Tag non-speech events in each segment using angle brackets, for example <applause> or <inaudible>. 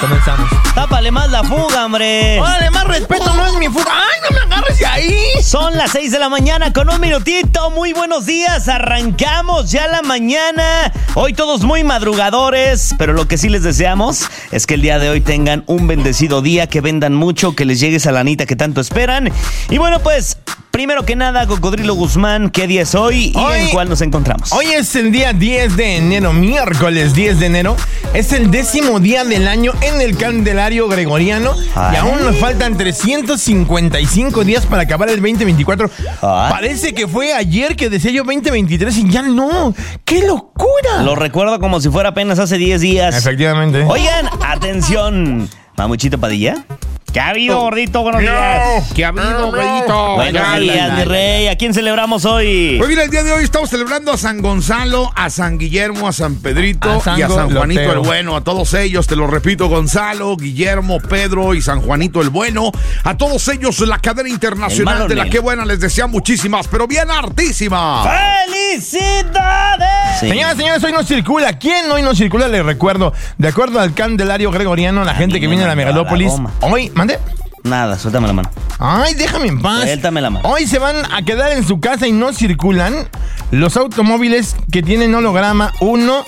Comenzamos. Tápale más la fuga, hombre. Órale, más respeto, no es mi fuga. ¡Ay, no me agarres de ahí! Son las 6 de la mañana con un minutito. Muy buenos días. Arrancamos ya la mañana. Hoy todos muy madrugadores, pero lo que sí les deseamos es que el día de hoy tengan un bendecido día, que vendan mucho, que les llegue esa lanita que tanto esperan. Y bueno, pues Primero que nada, Cocodrilo Guzmán, ¿qué día es hoy y Hoy- en cuál nos encontramos? Hoy es el día 10 de enero, miércoles 10 de enero. Es el décimo día del año en el Candelario Gregoriano. Y Ay. aún nos faltan 355 días para acabar el 2024. Ay. Parece que fue ayer que decía yo 2023 y ya no. ¡Qué locura! Lo recuerdo como si fuera apenas hace 10 días. Efectivamente. Oigan, atención. Mamuchito Padilla. ¿Qué ha habido, gordito? Buenos días. ¿Qué ha habido, Reyito? Buenos días, mi rey. ¿A quién celebramos hoy? Pues mira, el día de hoy estamos celebrando a San Gonzalo, a San Guillermo, a San Pedrito A San y a San Juanito Lotero. el Bueno. A todos ellos, te lo repito, Gonzalo, Guillermo, Pedro y San Juanito el Bueno. A todos ellos, la cadena internacional malo de la que buena les desea muchísimas, pero bien hartísimas. ¡Felicidades! Sí. Señoras, señores, hoy no circula. ¿Quién hoy no circula? Les recuerdo. De acuerdo al Candelario Gregoriano, la A gente que viene a la megalópolis. Hoy, mande. Nada, suéltame la mano. Ay, déjame en paz. Suéltame la mano. Hoy se van a quedar en su casa y no circulan los automóviles que tienen holograma 1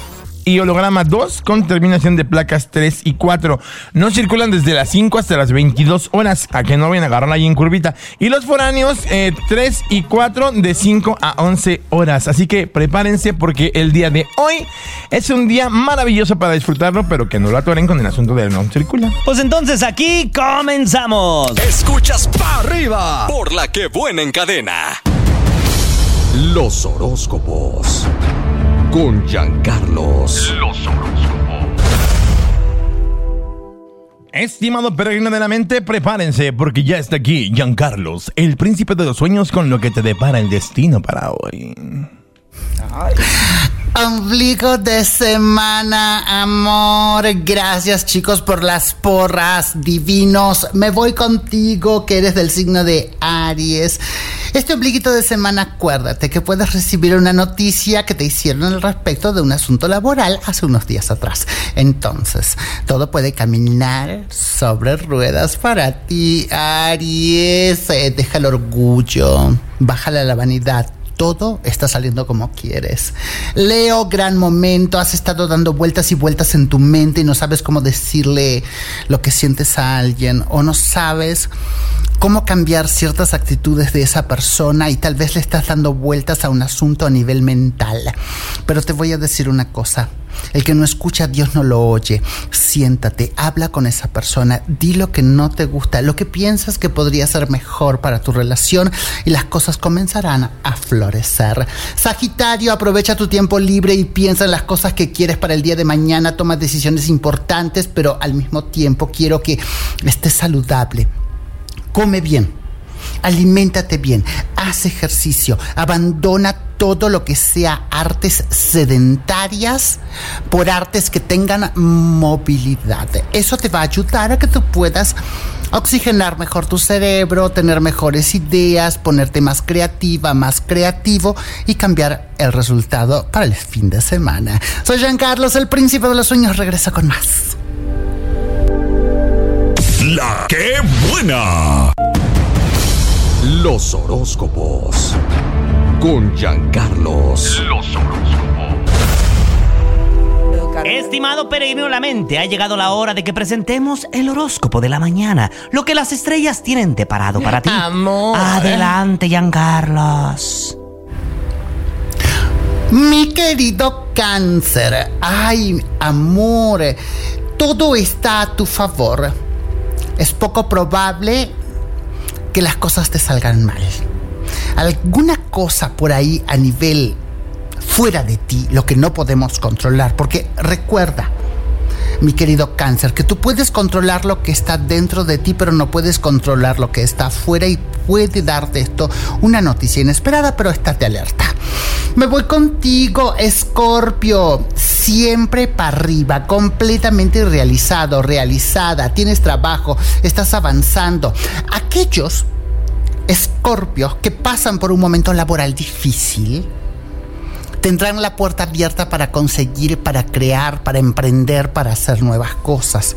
y holograma 2 con terminación de placas 3 y 4. No circulan desde las 5 hasta las 22 horas, a que no vayan a agarrar ahí en curvita. Y los foráneos eh, 3 y 4 de 5 a 11 horas. Así que prepárense porque el día de hoy es un día maravilloso para disfrutarlo, pero que no lo atoren con el asunto de no circula. Pues entonces aquí comenzamos. Escuchas pa' arriba por la que buena en cadena. Los horóscopos. Con Giancarlos. Los Estimado peregrino de la mente, prepárense porque ya está aquí Giancarlos, el príncipe de los sueños con lo que te depara el destino para hoy. Ombligo de semana, amor. Gracias, chicos, por las porras divinos. Me voy contigo, que eres del signo de Aries. Este ombliguito de semana, acuérdate que puedes recibir una noticia que te hicieron al respecto de un asunto laboral hace unos días atrás. Entonces, todo puede caminar sobre ruedas para ti, Aries. Eh, deja el orgullo, bájale la vanidad todo está saliendo como quieres. Leo, gran momento. Has estado dando vueltas y vueltas en tu mente y no sabes cómo decirle lo que sientes a alguien o no sabes cómo cambiar ciertas actitudes de esa persona y tal vez le estás dando vueltas a un asunto a nivel mental. Pero te voy a decir una cosa. El que no escucha Dios no lo oye. Siéntate, habla con esa persona, di lo que no te gusta, lo que piensas que podría ser mejor para tu relación y las cosas comenzarán a florecer. Sagitario, aprovecha tu tiempo libre y piensa en las cosas que quieres para el día de mañana, toma decisiones importantes, pero al mismo tiempo quiero que estés saludable. Come bien. Aliméntate bien, haz ejercicio, abandona todo lo que sea artes sedentarias por artes que tengan movilidad. Eso te va a ayudar a que tú puedas oxigenar mejor tu cerebro, tener mejores ideas, ponerte más creativa, más creativo y cambiar el resultado para el fin de semana. Soy Jean Carlos, el príncipe de los sueños, regresa con más. La que buena. Los horóscopos. Con Giancarlos. Los Estimado peregrino la mente, ha llegado la hora de que presentemos el horóscopo de la mañana. Lo que las estrellas tienen preparado para ti. Amor. Adelante, Giancarlos. Mi querido cáncer, ay, amor, todo está a tu favor. Es poco probable que las cosas te salgan mal. Alguna cosa por ahí a nivel fuera de ti, lo que no podemos controlar, porque recuerda, mi querido cáncer, que tú puedes controlar lo que está dentro de ti, pero no puedes controlar lo que está afuera y puede darte esto una noticia inesperada, pero estate alerta. Me voy contigo, Escorpio, siempre para arriba, completamente realizado, realizada, tienes trabajo, estás avanzando. Aquellos escorpios que pasan por un momento laboral difícil tendrán la puerta abierta para conseguir, para crear, para emprender, para hacer nuevas cosas.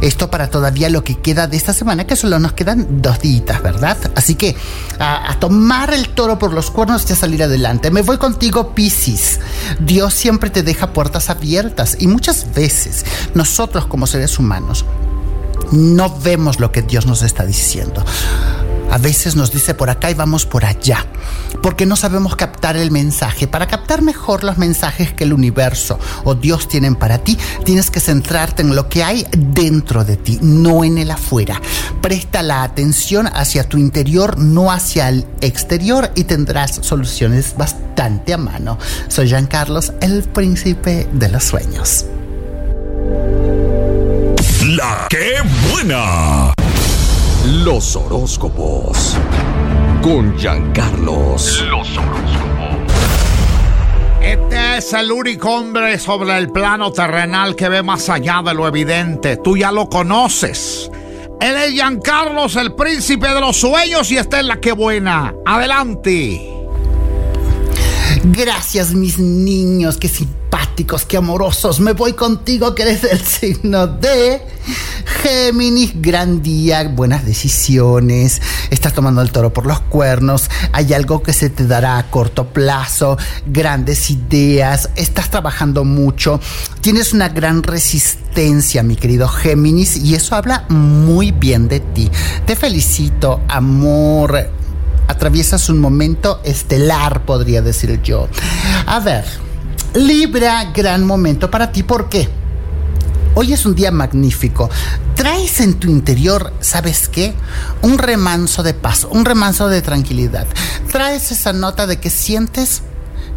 Esto para todavía lo que queda de esta semana, que solo nos quedan dos días, ¿verdad? Así que a, a, tomar el toro por los cuernos y a salir adelante. Me voy contigo, Piscis. Dios siempre te deja puertas abiertas y muchas veces nosotros como seres humanos no vemos lo que Dios nos está diciendo. A veces nos dice por acá y vamos por allá, porque no sabemos captar el mensaje. Para captar mejor los mensajes que el universo o Dios tienen para ti, tienes que centrarte en lo que hay dentro de ti, no en el afuera. Presta la atención hacia tu interior, no hacia el exterior y tendrás soluciones bastante a mano. Soy Jean Carlos, el príncipe de los sueños. La que buena. Los horóscopos. Con Giancarlos. Los horóscopos. Este es el único hombre sobre el plano terrenal que ve más allá de lo evidente. Tú ya lo conoces. Él es Giancarlos, el príncipe de los sueños, y está en la que buena. Adelante. Gracias, mis niños, qué simpáticos, qué amorosos. Me voy contigo, que eres el signo de Géminis. Gran día, buenas decisiones. Estás tomando el toro por los cuernos. Hay algo que se te dará a corto plazo. Grandes ideas. Estás trabajando mucho. Tienes una gran resistencia, mi querido Géminis, y eso habla muy bien de ti. Te felicito, amor atraviesas un momento estelar, podría decir yo. A ver, Libra, gran momento para ti. ¿Por qué? Hoy es un día magnífico. Traes en tu interior, ¿sabes qué? Un remanso de paz, un remanso de tranquilidad. Traes esa nota de que sientes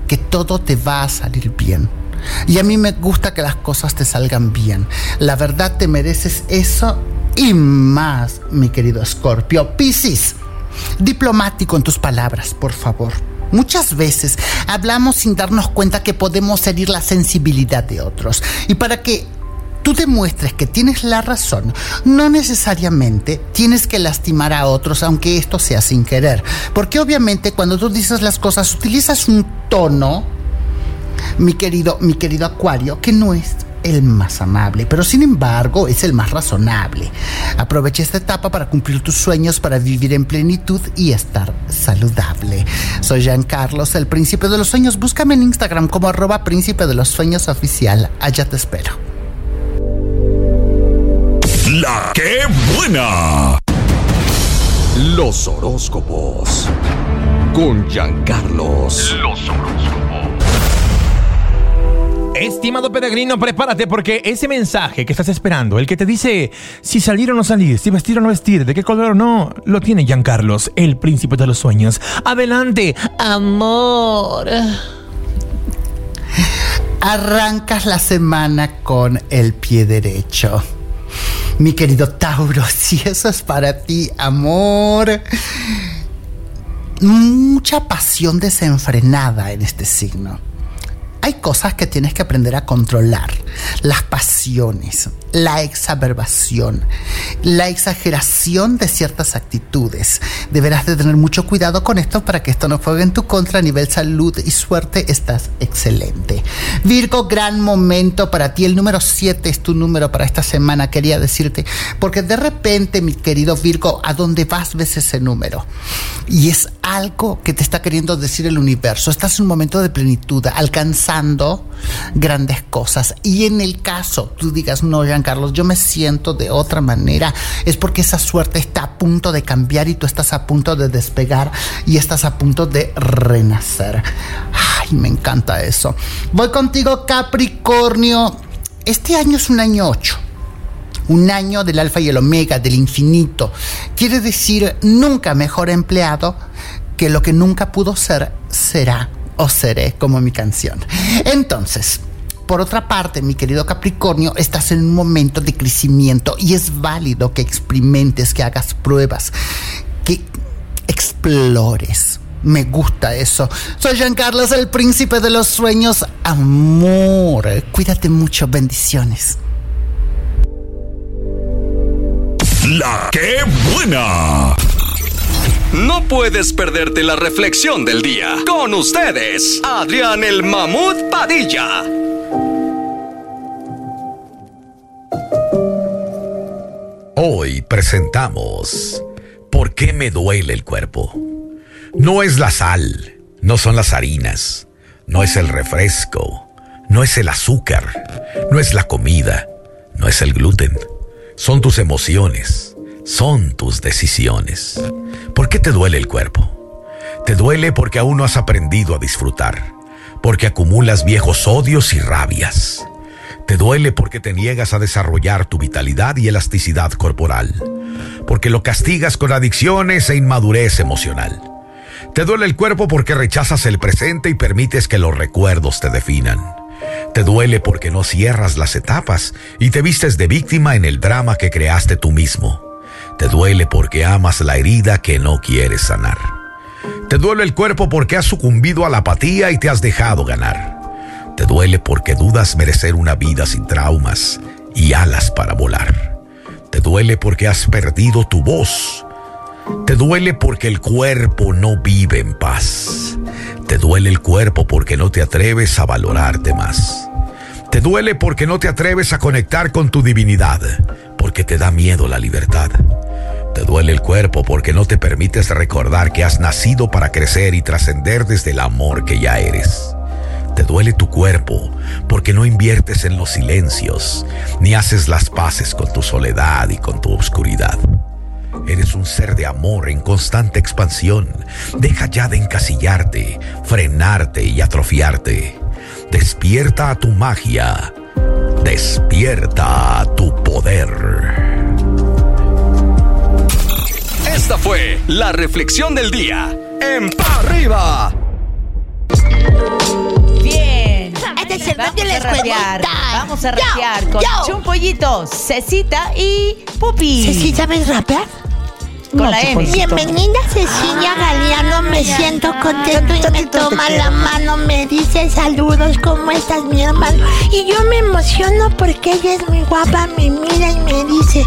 que todo te va a salir bien. Y a mí me gusta que las cosas te salgan bien. La verdad te mereces eso y más, mi querido Scorpio. Piscis diplomático en tus palabras, por favor. Muchas veces hablamos sin darnos cuenta que podemos herir la sensibilidad de otros. Y para que tú demuestres que tienes la razón, no necesariamente tienes que lastimar a otros, aunque esto sea sin querer. Porque obviamente cuando tú dices las cosas, utilizas un tono, mi querido, mi querido Acuario, que no es el más amable, pero sin embargo es el más razonable. Aprovecha esta etapa para cumplir tus sueños, para vivir en plenitud y estar saludable. Soy Jean Carlos, el príncipe de los sueños. Búscame en Instagram como arroba príncipe de los sueños oficial. Allá te espero. La que buena. Los horóscopos. Con Giancarlos. Los horóscopos. Estimado peregrino, prepárate porque ese mensaje que estás esperando, el que te dice si salir o no salir, si vestir o no vestir, de qué color o no, lo tiene Giancarlos, el príncipe de los sueños. Adelante, amor. Arrancas la semana con el pie derecho. Mi querido Tauro, <laughs> si eso es para ti, amor. Mucha pasión desenfrenada en este signo hay cosas que tienes que aprender a controlar. Las pasiones, la exacerbación, la exageración de ciertas actitudes. Deberás de tener mucho cuidado con esto para que esto no juegue en tu contra a nivel salud y suerte. Estás excelente. Virgo, gran momento para ti. El número 7 es tu número para esta semana, quería decirte. Porque de repente, mi querido Virgo, a dónde vas ves ese número. Y es algo que te está queriendo decir el universo. Estás en un momento de plenitud, alcanzando grandes cosas. Y en el caso tú digas, no, Carlos, yo me siento de otra manera, es porque esa suerte está a punto de cambiar y tú estás a punto de despegar y estás a punto de renacer. Ay, me encanta eso. Voy contigo, Capricornio. Este año es un año 8 un año del alfa y el omega, del infinito. Quiere decir nunca mejor empleado que lo que nunca pudo ser, será o seré, como mi canción. Entonces, por otra parte, mi querido Capricornio, estás en un momento de crecimiento y es válido que experimentes, que hagas pruebas, que explores. Me gusta eso. Soy Jean Carlos, el príncipe de los sueños. Amor, cuídate mucho. Bendiciones. La que buena. No puedes perderte la reflexión del día. Con ustedes, Adrián el Mamut Padilla. Hoy presentamos ¿Por qué me duele el cuerpo? No es la sal, no son las harinas, no es el refresco, no es el azúcar, no es la comida, no es el gluten. Son tus emociones, son tus decisiones. ¿Por qué te duele el cuerpo? Te duele porque aún no has aprendido a disfrutar, porque acumulas viejos odios y rabias. Te duele porque te niegas a desarrollar tu vitalidad y elasticidad corporal, porque lo castigas con adicciones e inmadurez emocional. Te duele el cuerpo porque rechazas el presente y permites que los recuerdos te definan. Te duele porque no cierras las etapas y te vistes de víctima en el drama que creaste tú mismo. Te duele porque amas la herida que no quieres sanar. Te duele el cuerpo porque has sucumbido a la apatía y te has dejado ganar. Te duele porque dudas merecer una vida sin traumas y alas para volar. Te duele porque has perdido tu voz. Te duele porque el cuerpo no vive en paz. Te duele el cuerpo porque no te atreves a valorarte más. Te duele porque no te atreves a conectar con tu divinidad, porque te da miedo la libertad. Te duele el cuerpo porque no te permites recordar que has nacido para crecer y trascender desde el amor que ya eres. Te duele tu cuerpo porque no inviertes en los silencios, ni haces las paces con tu soledad y con tu oscuridad. Eres un ser de amor en constante expansión. Deja ya de encasillarte, frenarte y atrofiarte. Despierta a tu magia. Despierta a tu poder. Esta fue la reflexión del día. En Pa' arriba. El Vamos de a la rapear. Vamos a Yo, rapear con yo. Chumpollito, Cecita y Pupi. ¿Sí sabes rapear? Con la M. Bienvenida Cecilia Galeano, me siento contento y me toma la mano, me dice saludos, ¿cómo estás mi hermano? Y yo me emociono porque ella es muy guapa, me mira y me dice,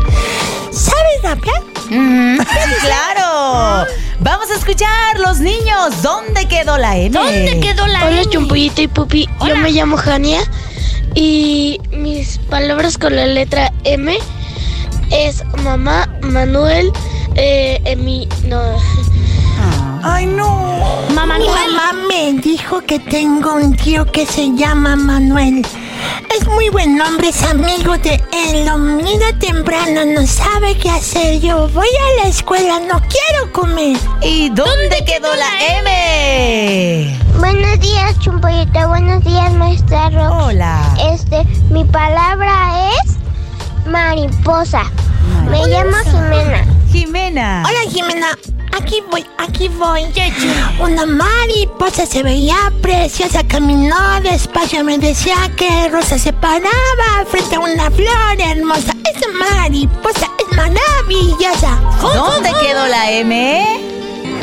¿sabes rapear? Sí, claro. Vamos a escuchar, los niños. ¿Dónde quedó la M? ¿Dónde quedó la Hola M? Chumpollito y Pupi, yo me llamo Jania y mis palabras con la letra M es mamá, Manuel, eh, Emi, no, Ay, no. Mamá, Mi mamá me dijo que tengo un tío que se llama Manuel. Es muy buen hombre, es amigo de él. Lo mira temprano, no sabe qué hacer. Yo voy a la escuela, no quiero comer. ¿Y dónde quedó la M? Buenos días, Chumpollito. Buenos días, maestra Rox. Hola. Este, mi palabra es mariposa. Me llamo Jimena. Jimena. Hola, Jimena. Aquí voy, aquí voy. Una mariposa se veía preciosa, caminó despacio, me decía que Rosa se paraba frente a una flor hermosa. Esa mariposa es maravillosa. ¿Dónde quedó la M?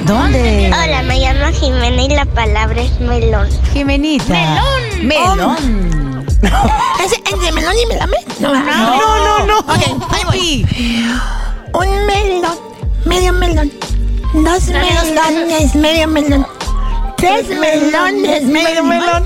¿Dónde? Hola, me llamo Jimena y la palabra es melón. Jimenita. Melón. Melón. <laughs> ¿Es, es de melón y melame? No, No, no, no. Ok, ahí voy. Un melón, medio melón. Dos melones, medio melón. Tres melones, medio melón.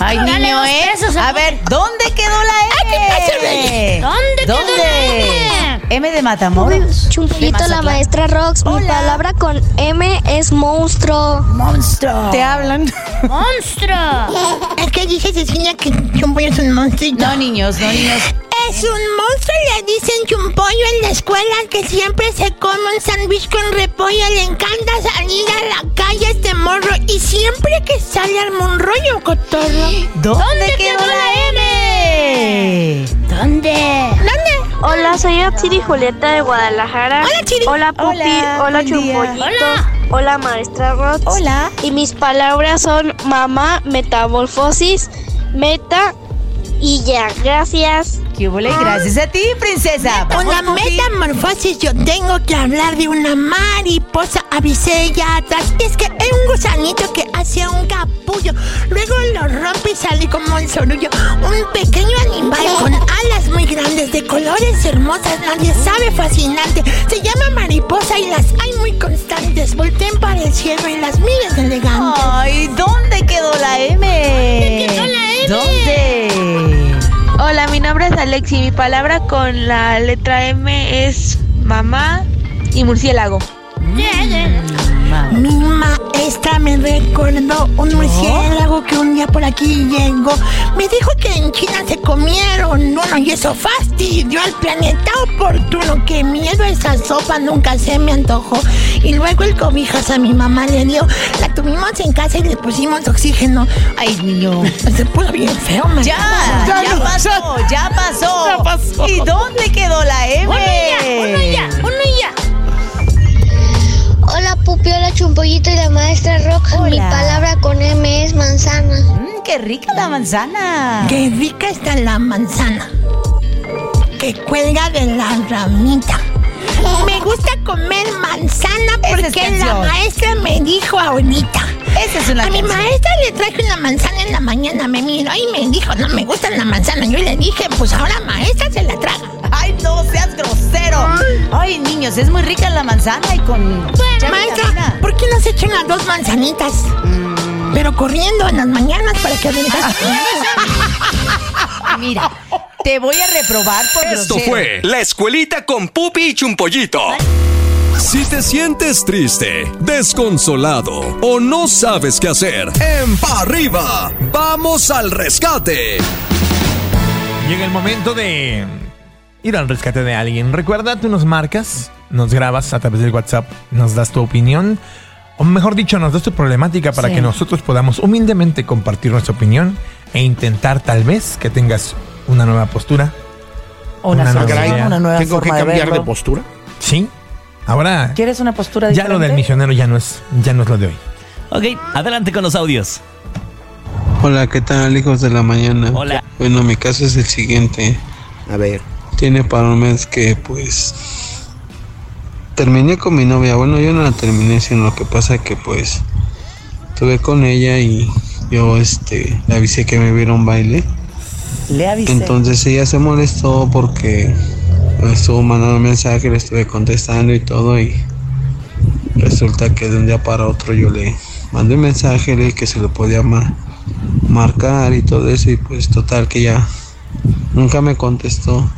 Ay, niño, ¿eh? A ver, ¿dónde quedó la M? ¿Dónde quedó la M? M de Matamoros. Chumpollito, De la maestra Rox, mi Hola. palabra con M es monstruo. Monstruo. ¿Te hablan? Es que dice Cecilia que Chumpoyo es un monstruito. No, niños, no, niños. Es un monstruo, le dicen Chumpollo en la escuela que siempre se come un sándwich con repollo. Le encanta salir a la calle este morro y siempre que sale arma un rollo cotorro. ¿Dónde, quedó la M? ¿Dónde? ¿Dónde? Hola, soy Otsiri Julieta de Guadalajara. Hola, Chiri. Hola, Pupi. Hola, Hola. Chumpollito. Hola. maestra Rox. Hola. Y mis palabras son mamá, metamorfosis, meta Y ya, gracias. ¿Qué hubo? Gracias a ti, princesa. Con la metamorfosis yo tengo que hablar de una mariposa avisella atrás. Es que es un gusanito que hace un capullo. Luego lo rompe y sale como el sorullo. Un pequeño animal con alas muy grandes, de colores hermosas, nadie sabe, fascinante. Se llama mariposa y las hay muy constantes. Volteen para el cielo y las miras elegantes. Ay, ¿dónde quedó la M? ¿Dónde quedó la M? ¿Dónde? Hola, mi nombre es Alexi. Mi palabra con la letra M es mamá y murciélago. Mi maestra me recordó un murciélago que un día por aquí llegó. Me dijo que en China se comieron uno y eso fastidió al planeta oportuno. Que miedo esa sopa nunca se me antojó. Y luego el cobijas a mi mamá le dio. La tuvimos en casa y le pusimos oxígeno. Ay, niño, <laughs> se puso bien feo, man. Ya, ya, pasó, ya pasó. ¿Y dónde quedó la M? Uno ya, uno ya, uno ya. Hola Pupi, hola Chumpollito y la maestra Roja. Mi palabra con M es manzana. Mm, qué rica la manzana. Qué rica está la manzana. Que cuelga de la ramita. Me gusta comer manzana es porque la maestra me dijo ahorita. Esa es una A mi maestra le traje una manzana en la mañana, me miró y me dijo, no me gusta la manzana. Yo le dije, pues ahora maestra se la traga. No seas grosero. Ay, niños, es muy rica la manzana y con Maestra, vitamina. ¿por qué no se echan las dos manzanitas? Mm. Pero corriendo en las mañanas para que. Mira, te voy a reprobar por Esto grosero. fue La Escuelita con Pupi y Chumpollito. Si te sientes triste, desconsolado o no sabes qué hacer, en pa arriba, vamos al rescate. Llega el momento de ir al rescate de alguien. Recuerda, tú nos marcas, nos grabas a través del WhatsApp, nos das tu opinión, o mejor dicho, nos das tu problemática para Sí. que nosotros podamos humildemente compartir nuestra opinión e intentar tal vez que tengas una nueva postura. Una, Una nueva idea. una nueva ¿Tengo que forma cambiar de postura? Sí. Ahora ¿Quieres una postura ya diferente? lo del misionero ya no es ya no es lo de hoy. Ok, adelante con los audios. Hola, ¿qué tal, hijos de la mañana? Hola. Bueno, mi caso es el siguiente. A ver. Tiene para un mes que, pues, terminé con mi novia. Bueno, yo no la terminé, sino lo que pasa que, pues, estuve con ella y yo, este, le avisé que me viera un baile. Le avisé. Entonces ella se molestó porque me estuvo mandando mensaje, le estuve contestando y todo y resulta que de un día para otro yo le mandé un mensaje, le dije que se lo podía ma- marcar y todo eso y pues total que ya nunca me contestó.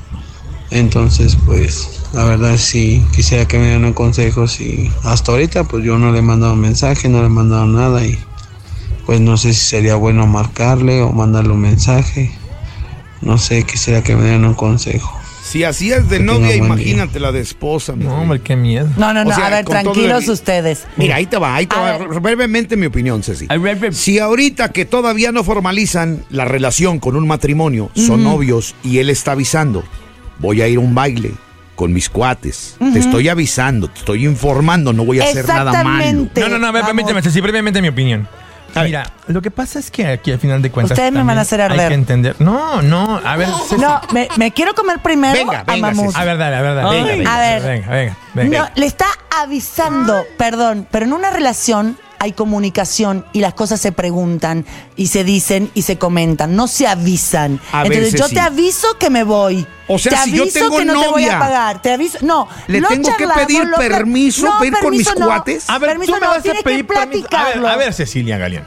Entonces pues la verdad sí quisiera que me dieran un consejo si hasta ahorita pues yo no le he mandado un mensaje, no le he mandado nada y pues no sé si sería bueno marcarle o mandarle un mensaje. No sé, quisiera que me dieran un consejo. Si así es de Que novia, día. imagínate la de esposa. No, hombre, qué miedo. No, no, no. O sea, a ver, tranquilos el- ustedes. Mira, ahí te va, ahí te A va. ver. Brevemente mi opinión, Ceci. Si ahorita que todavía no formalizan la relación con un matrimonio, son novios y él está avisando, voy a ir a un baile con mis cuates. Te estoy avisando, te estoy informando, no voy a hacer nada malo. No, no, no, a permíteme, Ceci, brevemente mi opinión. A ver. Mira, lo que pasa es que aquí al final de cuentas. Ustedes me van a hacer arder. Hay que entender. No, no, a ver, Ceci. No, me, me quiero comer primero Venga, a venga, Mamut. Ceci. A ver, dale, a ver, dale. Venga, A ver. Venga, venga, venga. No, le está avisando, perdón, pero en una relación hay comunicación y las cosas se preguntan y se dicen y se comentan, no se avisan. A Entonces yo te aviso que me voy. O sea, te si yo aviso tengo que no te voy a pagar. Te aviso, no. ¿le lo tengo que pedir lo permiso no, para ir con mis permiso no. cuates? A ver, permiso tú me no, vas a pedir permiso. A ver, platicarlo. a ver, Cecilia Galeón.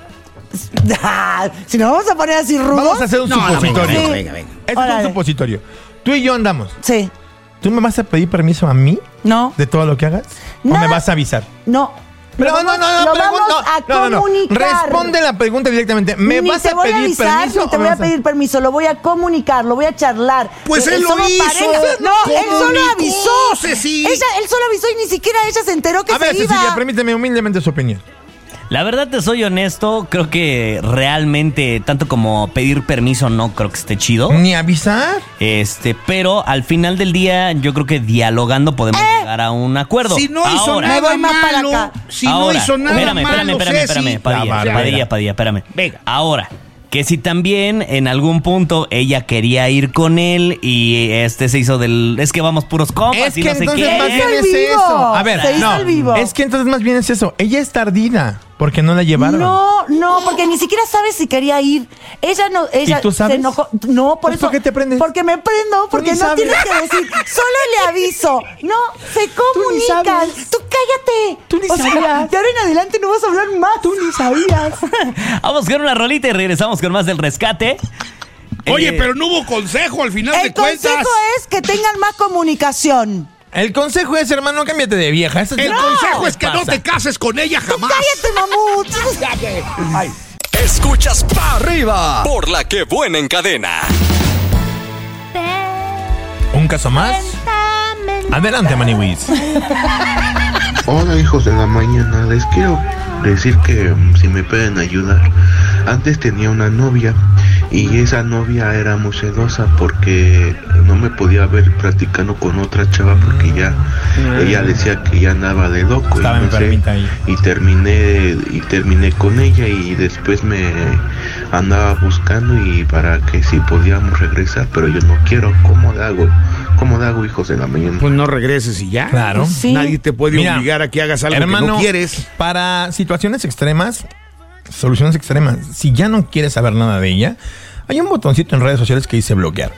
Ah, <laughs> si nos vamos a poner así rudos. Vamos a hacer un No, no, venga, supositorio. venga, venga, venga. Este es un supositorio. Tú y yo andamos. Sí. ¿Tú me vas a pedir permiso a mí No. de todo lo que hagas? ¿O No. me vas a avisar? No. Lo no, no, vamos- no, lo no, a no, no, no. comunicar. Responde la pregunta directamente. ¿Me ni vas te a voy pedir a avisar, permiso? ni te voy a pedir permiso, lo voy a comunicar, lo voy a charlar. Pues Eh, él lo somos hizo. pareja. No, él solo avisó. Ceci. Ella, él solo avisó y ni siquiera ella se enteró que A ver, se Cecilia, iba. permíteme humildemente su opinión. La verdad te soy honesto, creo que realmente tanto como pedir permiso no creo que esté chido. Ni avisar. Este, pero al final del día yo creo que dialogando podemos llegar a un acuerdo. Si no hizo Ahora, nada más para malo, acá. si ahora, no hizo nada espérame, malo, espérame, espérame, Ceci. espérame, La Padilla, barbera. Padilla, Padilla, espérame. Venga. Ahora, que si también en algún punto ella quería ir con él y este se hizo del. Es que vamos puros compas Es y que no sé entonces qué. más bien es eso. A ver, Se hizo no. el vivo. Es que entonces más bien es eso. Ella es tardida porque no la llevaron. No, no, porque ni siquiera sabes si quería ir. Ella no, ella ¿Y tú sabes? se enojó. No, por Pues, eso. ¿por qué te prendes? Porque me prendo, porque no sabes. tienes que decir. Solo le aviso. No, se comunican. sabes. Tú cállate. Tú ni O sea, sabías. de ahora en adelante no vas a hablar más. Tú ni sabías. <laughs> Vamos con una rolita y regresamos con más del rescate. Oye, Eh, pero no hubo consejo al final El de cuentas. consejo es que tengan más comunicación. El consejo es, hermano, cámbiate de vieja. Eso El consejo es que no te cases con ella jamás. Cállate, mamut. <laughs> Ay. Escuchas pa' arriba por la que buena en cadena. ¿Un caso más? Adelante, Maniwis. <laughs> Hola hijos de la mañana, les quiero decir que mm, si me pueden ayudar. Antes tenía una novia y esa novia era muy celosa porque no me podía ver practicando con otra chava porque ya ella decía que ya andaba de loco y, Estaba no sé, enfermita ahí. y terminé y terminé con ella y después me andaba buscando y para que si podíamos regresar, pero yo no quiero. ¿Cómo le hago? ¿Cómo le hago hijos de la mañana? Pues no regreses y ya. Claro. Sí. Nadie te puede Mira, obligar a que hagas algo Hermano, que no quieres. para situaciones extremas, soluciones extremas, si ya no quieres saber nada de ella, hay un botoncito en redes sociales que dice bloquear.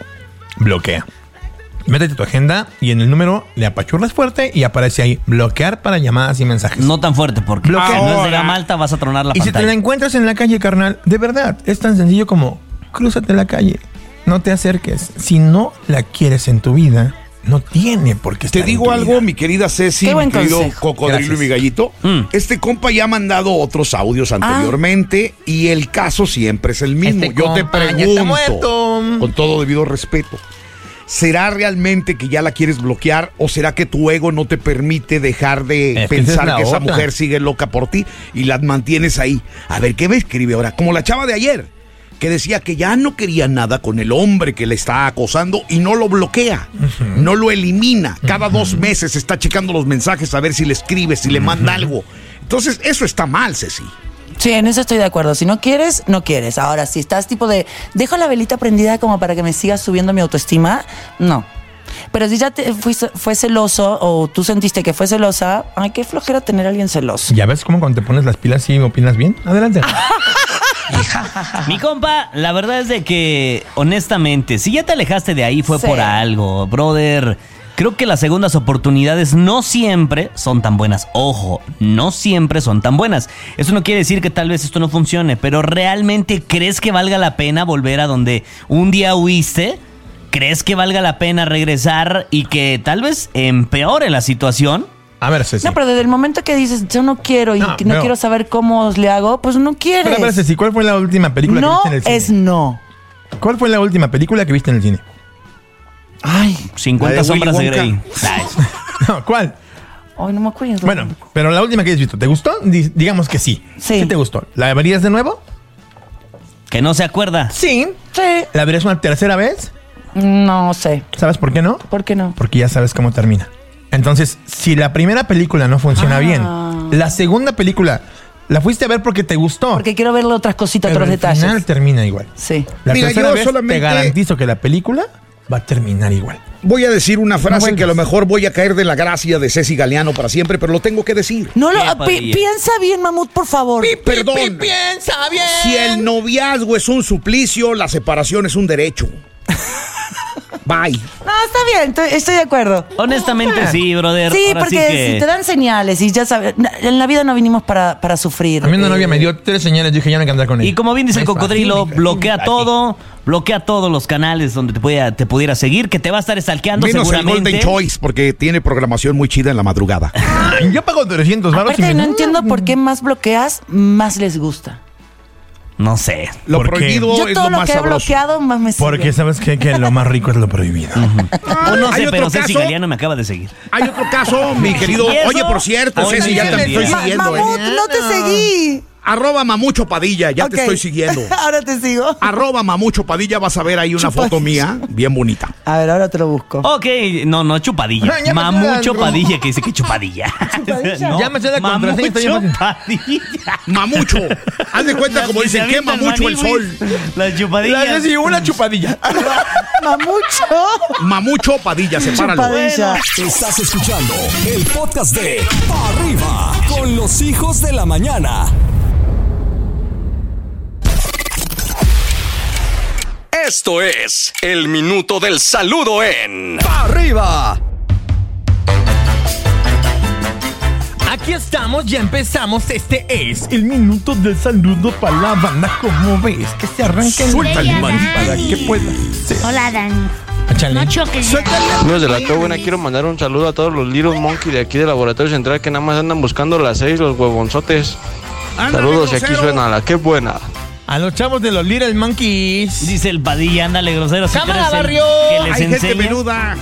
Bloquea. Métete a tu agenda y en el número le apachurras fuerte y aparece ahí bloquear para llamadas y mensajes. No tan fuerte, porque Bloquea. si no es de gama alta, vas a tronar la y si te pantalla. la encuentras en la calle, carnal, de verdad, es tan sencillo como crúzate la calle. No te acerques. Si no la quieres en tu vida, no tiene por qué estar Te en digo tu algo, vida. mi querida Ceci, mi querido consejo. Cocodrilo Gracias. y mi gallito. Mm. Este compa ya ha mandado otros audios anteriormente y el caso siempre es el mismo. Este Yo te pregunto, muerto. con todo debido respeto, ¿será realmente que ya la quieres bloquear o será que tu ego no te permite dejar de Es que esa pensar es que esa mujer sigue loca por ti y la mantienes ahí? A ver, ¿qué me escribe ahora? Como la chava de ayer. Que decía que ya no quería nada con el hombre que le está acosando y no lo bloquea, no lo elimina. Cada dos meses está checando los mensajes a ver si le escribe, si le manda algo. Entonces, eso está mal, Ceci. Sí, en eso estoy de acuerdo. Si no quieres, no quieres. Ahora, si estás tipo de, dejo la velita prendida como para que me siga subiendo mi autoestima, no. Pero si ya te fuiste- fue celoso o tú sentiste que fue celosa, ay, qué flojera tener a alguien celoso. ¿Ya ves cómo cuando te pones las pilas y opinas bien? Adelante. <laughs> <laughs> Mi compa, la verdad es de que, honestamente, si ya te alejaste de ahí fue Sí. por algo, brother. Creo que las segundas oportunidades no siempre son tan buenas. Ojo, no siempre son tan buenas. Eso no quiere decir que tal vez esto no funcione, pero ¿realmente crees que valga la pena volver a donde un día huiste? ¿Crees que valga la pena regresar y que tal vez empeore la situación? A ver, Ceci. No, pero desde el momento que dices, yo no quiero y No, no quiero saber cómo le hago, pues no quieres. Pero, a ver, Ceci, ¿cuál fue la última película no que viste en el es cine? no. ¿Cuál fue la última película que viste en el cine? Ay, 50 La de sombras de Grey. <laughs> No, ¿cuál? ay, no me acuerdo. Bueno, pero la última que has visto, ¿te gustó? Di- digamos que sí. Sí. te gustó? ¿La verías de nuevo? que no se acuerda. Sí. Sí. ¿La verías una tercera vez? No sé. ¿Sabes por qué no? ¿Por qué no? Porque ya sabes cómo termina. Entonces, si la primera película no funciona Ah. bien, la segunda película la fuiste a ver porque te gustó. Porque quiero verle otras cositas, pero otros al detalles. final termina igual. Sí. La Mira, tercera yo vez solamente- te garantizo que la película va a terminar igual. Voy a decir una frase que a lo mejor voy a caer de la gracia de Ceci Galeano para siempre, pero lo tengo que decir. No lo, pi- piensa bien, Mamut, por favor. Perdón. piensa bien. Si el noviazgo es un suplicio, la separación es un derecho. <laughs> Bye. No, está bien, estoy, estoy de acuerdo. Honestamente sí, brother. Sí, Ahora porque sí que- si te dan señales y ya sabes, en la vida no vinimos para, para sufrir. A mí una Eh, novia me dio tres señales, dije, ya no hay que andar con ella. Y como bien dice el cocodrilo, bloquea todo, bloquea todos los canales donde te pudiera, te pudiera seguir, que te va a estar stalkeando Menos el seguramente. Golden Choice, porque tiene programación muy chida en la madrugada. <laughs> Yo pago 300 baros Aparte, no entiendo por qué más bloqueas, más les gusta. No sé. Lo prohibido Yo es todo lo lo más que he sabroso. bloqueado, más me sirve. Porque sabes qué? que lo más rico es lo prohibido. O no ¿Hay sé, otro pero Ceci caso? Galeano me acaba de seguir. Hay otro caso, mi <laughs> querido. Oye, por cierto, Ceci, ya te estoy siguiendo. ¿eh? Mamut, no te seguí. Arroba Mamucho Padilla, ya te estoy siguiendo. <laughs> ahora te sigo. Arroba Mamucho Padilla, vas a ver ahí una foto mía, bien bonita. A ver, ahora te lo busco. Ok, no, no, chupadilla. <laughs> Mamucho Padilla, que dice que chupadilla. <laughs> Chupadilla. Ya me la Mamucho. Padilla. Mamucho. Haz de cuenta como que se dicen, quema avientan mucho el sol. maniwis. Las La. Ceci, una chupadilla. Mamucho. Mamucho Padilla, sepáralo. Chupadilla. Estás escuchando el podcast de Pa' Arriba con los hijos de la mañana. Esto es el minuto del saludo en Arriba. Aquí estamos, ya empezamos. Este es el minuto del saludo para la banda. Como ves, que se arranca el Suelta el imán. para que pueda ser. Hola, Dani. Échale. No choques. Amigos de la que buena, quiero mandar un saludo a todos los Little Monkey de aquí del Laboratorio Central que nada más andan buscando las seis, los huevonzotes. Saludos y aquí suena la que buena. A los chavos de los Little Monkeys. Dice el Padilla, ándale grosero. Si Cámara, barrio. Que les Hay gente enseña, menuda.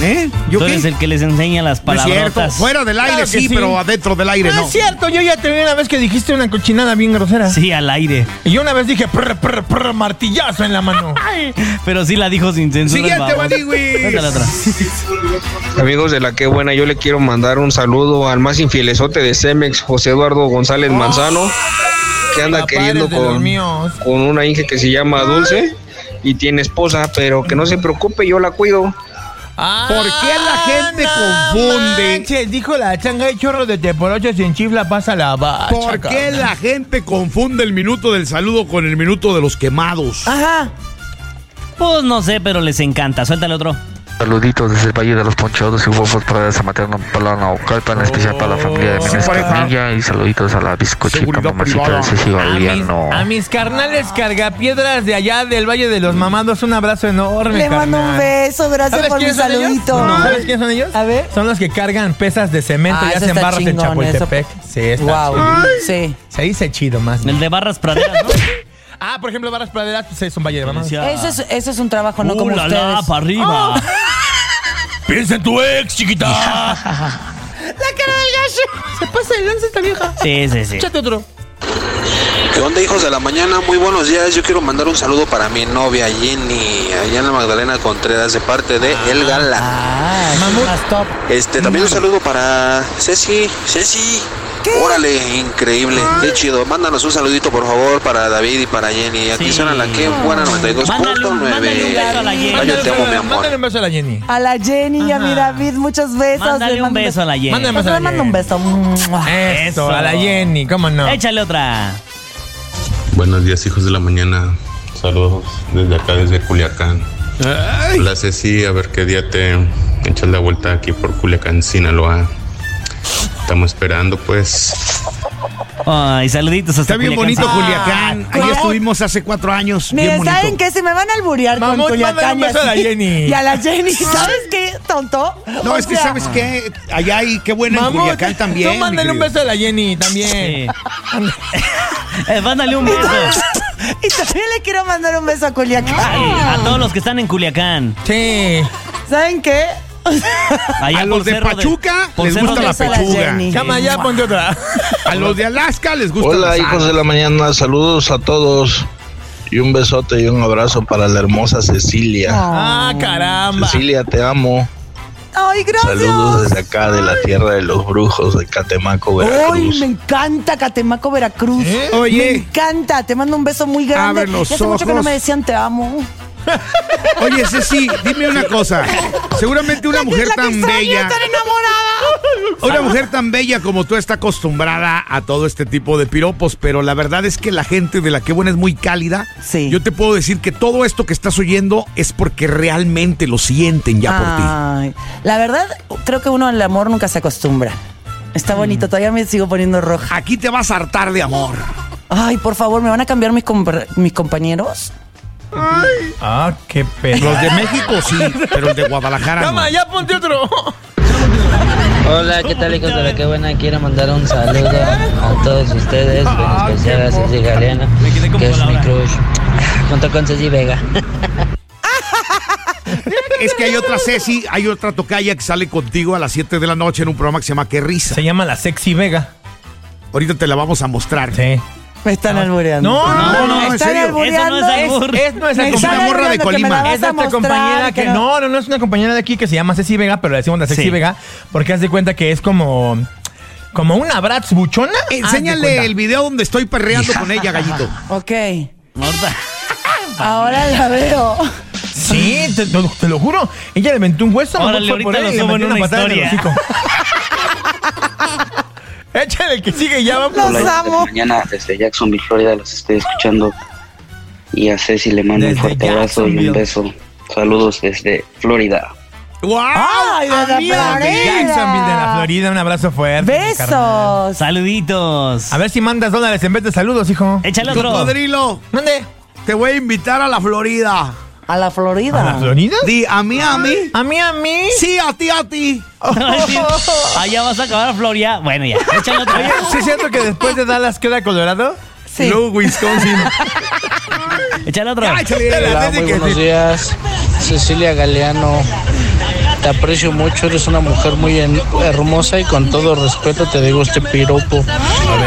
¿Eh? ¿Yo Tú qué? eres el que les enseña las No es cierto. palabras. Fuera del aire Claro que sí, sí. pero adentro del aire No no. es cierto, yo ya te vi una vez que dijiste una cochinada bien grosera. Sí, al aire. Y yo una vez dije, prr, prr, prr, martillazo en la mano. <laughs> Pero sí la dijo sin censura. el Siguiente, baboso. Badiwis. <laughs> Cuéntale otra. Amigos de la que buena, yo le quiero mandar un saludo al más infielesote de Cemex, José Eduardo González Manzano, que anda queriendo de con, con una hija que se llama Dulce y tiene esposa, pero que no se preocupe, yo la cuido. ¿Por qué la gente confunde? Ah, Manches, dijo la changa y chorro de teporocho sin chifla pasa la bacha. ¿Por qué la gente confunde el minuto del saludo con el minuto de los quemados? Ajá. Pues no sé, pero les encanta. Suéltale otro. Saluditos desde el Valle de los Ponchados y huevos para San Mateo, para la Naucalpan, en especial para la familia de Menes pareja. Carmilla y saluditos a la bizcochita mamacita de Ceci A mis, Galeano. a mis carnales cargapiedras de allá del Valle de los Mamados, un abrazo enorme. Le mando un beso. Gracias ¿Sabes por mi saludito. No, ¿Sabes quiénes son ellos? A ver. Son los que cargan pesas de cemento Ah, y hacen barras en chingón, Chapultepec. Sí, está Wow. chido. Sí. Se dice chido más. El de barras praderas, ¿no? <laughs> Ah, por ejemplo, barras praderas, pues es un Valle de. Decía, Eso es, eso es un trabajo, no "Uh, como la, ustedes. la, para arriba. <laughs> Piensa en tu ex, chiquita. <laughs> La cara del gallo. Se pasa de lanza esta vieja. Sí, sí, sí. Échate otro. ¿Qué onda, hijos de la mañana? Muy buenos días. Yo quiero mandar un saludo para mi novia Jenny, allá en la Magdalena Contreras, de parte de El Gala. Ah, Mamut. Este, también un saludo para Ceci. Ceci. Órale, increíble, qué chido. Mándanos un saludito, por favor, para David y para Jenny. Aquí Sí. suena la que buena Mándale un- mándale un 92.9. beso a la Jenny. Ay, yo te amo, mi Mándale amor. un beso a la Jenny. A la Jenny y a mi David, muchos besos. Mándale Le un mando beso a la Jenny. Mándale un Pues mando un beso. Eso, a la Jenny, ¿cómo no? Échale otra. Buenos días, hijos de la mañana. Saludos desde acá, desde Culiacán. Hola, Ceci. A ver qué día te echas la vuelta aquí por Culiacán, Sinaloa. Estamos esperando, pues. Ay, saluditos hasta Está bien Culiacán. bonito Culiacán. Ahí ¿cómo? estuvimos hace cuatro años. bien Miren, bonito. ¿saben qué? Si me van a alburear con Culiacán un y beso a la Jenny. Y a la Jenny, ¿sabes qué, tonto? No, O es que sabes qué, allá hay qué bueno en Culiacán también. Tú mándale un beso a la Jenny también. Sí. <laughs> Eh, mándale un beso. <laughs> Y también le quiero mandar un beso a Culiacán. A todos los que están en Culiacán. Sí. ¿Saben qué? Allá A los de Pachuca les gusta la pechuga. Chama, ya ponte otra. A los de Alaska les gusta Hola, la hijos de la mañana. Saludos a todos. Y un besote y un abrazo para la hermosa Cecilia. Ah, caramba. Cecilia, te amo. Ay, gracias. Saludos desde acá de la tierra de los brujos de Catemaco, Ay, Veracruz. me encanta Catemaco, Veracruz. ¿Eh? Oye. Me encanta. Te mando un beso muy grande. Abre los Y hace mucho que no ojos. me decían te amo. <laughs> Oye, Ceci, dime una cosa. Seguramente una mujer la tan bella, tan enamorada. una mujer tan bella como tú está acostumbrada a todo este tipo de piropos, pero la verdad es que la gente de la que buena es muy cálida. Sí. Yo te puedo decir que todo esto que estás oyendo es porque realmente lo sienten ya por ti. Ay, la verdad, creo que uno al amor nunca se acostumbra. Está Mm. bonito, todavía me sigo poniendo roja. Aquí te vas a hartar de amor. Ay, por favor, ¿me van a cambiar mis, compa- mis compañeros? Ah, qué pena. Los de México sí, pero el de Guadalajara no. Chama, ya ponte otro. Hola, ¿qué tal hijos de la que buena? Quiero mandar un saludo a todos ustedes, en especial a Ceci Galeano, Me quedé como que es mi crush, junto con Ceci Vega. Es que hay otra Ceci, hay otra tocaya que sale contigo a las 7 de la noche en un programa que se llama Qué risa. Se llama la Sexy Vega. Ahorita te la vamos a mostrar. Sí. Me están albureando. No, no, no, no, en ¿Están serio. albureando? Eso no es albur. Es nuestra Me Es están una morra de albureando que me Colima. vas Es a nuestra mostrar, compañera que, que no, no, no es una compañera de aquí que se llama Ceci Vega, pero le decimos la Ceci Sí. Vega porque haz de cuenta que es como como una Bratz buchona. Haz de Enséñale cuenta. el video donde estoy perreando con ella, gallito. <laughs> Ok. Ahorita. Ahora la veo. Sí, te, te lo- te lo juro. Ella le inventó un hueso, Órale, fue por ahorita lo subo en una patada el historia. hocico. <laughs> Échale el que sigue ya vamos. Los Hola, amo. mañana desde Jacksonville, Florida, los estoy escuchando. Y a Ceci le mando un fuerte abrazo y un beso. Saludos desde Florida. ¡Wow! Ay, de la! De. Jacksonville de la Florida, un abrazo fuerte. Besos. Saluditos. A ver si mandas dólares en vez de saludos, hijo. Échale otro. Cocodrilo, ¿Dónde? te voy a invitar a la Florida. A la Florida. ¿A la Florida? Di, a mí, a mí. ¿A mí, a mí? Sí, a ti, a ti. <laughs> Sí. Allá vas a acabar a Floria. Bueno, ya. Échale otro. Oye, ¿sí es cierto que después de Dallas queda Colorado? Sí. Luego Wisconsin. Échale otro. Hola, muy buenos días. Cecilia Galeano, te aprecio mucho, eres una mujer muy en- hermosa y con todo respeto te digo este piropo.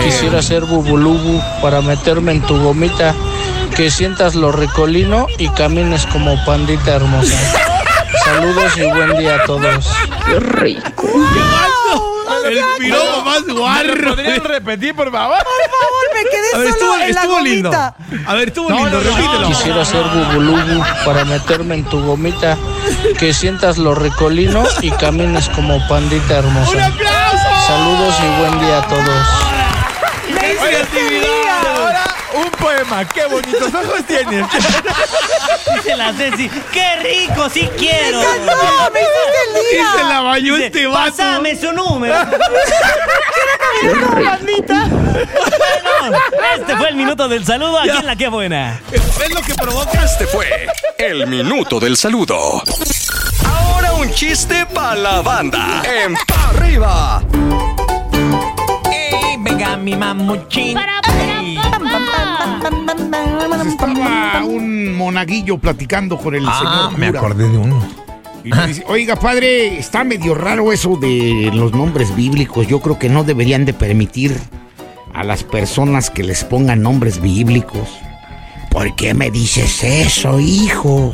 Quisiera ser bubulubu para meterme en tu gomita, que sientas lo ricolino y camines como pandita hermosa. Saludos y buen día a todos. El piropo más ¿Me guarro. podrían repetir, por favor? Por favor, me quedé A ver, solo estuvo, en la estuvo lindo. gomita. A ver, estuvo No, lindo, no, repítelo. Quisiera ser bubulubu para meterme en tu gomita, que sientas lo ricolino y camines como pandita hermosa. ¡Un aplauso! Saludos y buen día a todos. Me Oye, un poema. ¡Qué bonitos ojos tienes! Dice la Ceci. ¡Qué rico! ¡Sí quiero! No, me hiciste el Y día. se la bañó Dice, este vato. Pásame su número. <laughs> bandita. Bueno, este fue el minuto del saludo aquí en La Qué Buena. ¿Ves lo que provoca? Este fue el minuto del saludo. Ahora un chiste para la banda. En pa arriba. ¡Ey, venga mi mamuchín! Estaba un monaguillo platicando con el Ah, señor me cura. acordé de uno. Y le dice, Oiga, padre, está medio raro eso de los nombres bíblicos. Yo creo que no deberían de permitir a las personas que les pongan nombres bíblicos. ¿Por qué me dices eso, hijo?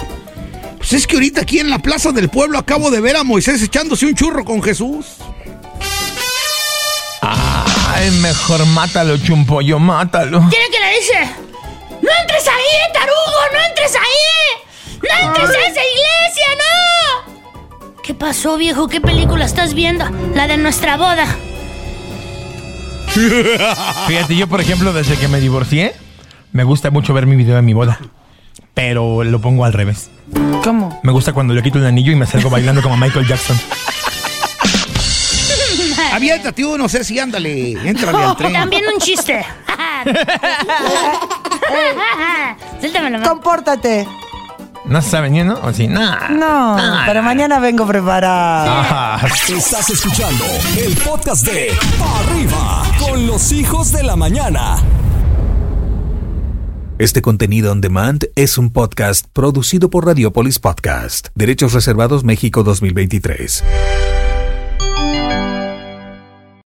Pues es que ahorita aquí en la plaza del pueblo acabo de ver a Moisés echándose un churro con Jesús. Ay, mejor mátalo, chumpollo, mátalo. ¿Quiere que le dice? ¡No entres ahí, tarugo! ¡No entres ahí! ¡No entres a esa iglesia, no! ¿Qué pasó, viejo? ¿Qué película estás viendo? La de nuestra boda. <laughs> Fíjate, yo, por ejemplo, desde que me divorcié, me gusta mucho ver mi video de mi boda. Pero lo pongo al revés. ¿Cómo? Me gusta cuando le quito el anillo y me salgo bailando como Michael Jackson. Aviéntate uno, sé si ándale, <laughs> éntrale al tren. También un chiste. <laughs> Suéltame la mano. Compórtate. ¿No se está vendiendo? ¿O sí? Nah. No, Nah. pero mañana vengo preparado. Ah, Estás escuchando el podcast de Pa arriba con los hijos de la mañana. Este contenido on demand es un podcast producido por Radiopolis Podcast. Derechos reservados México 2023.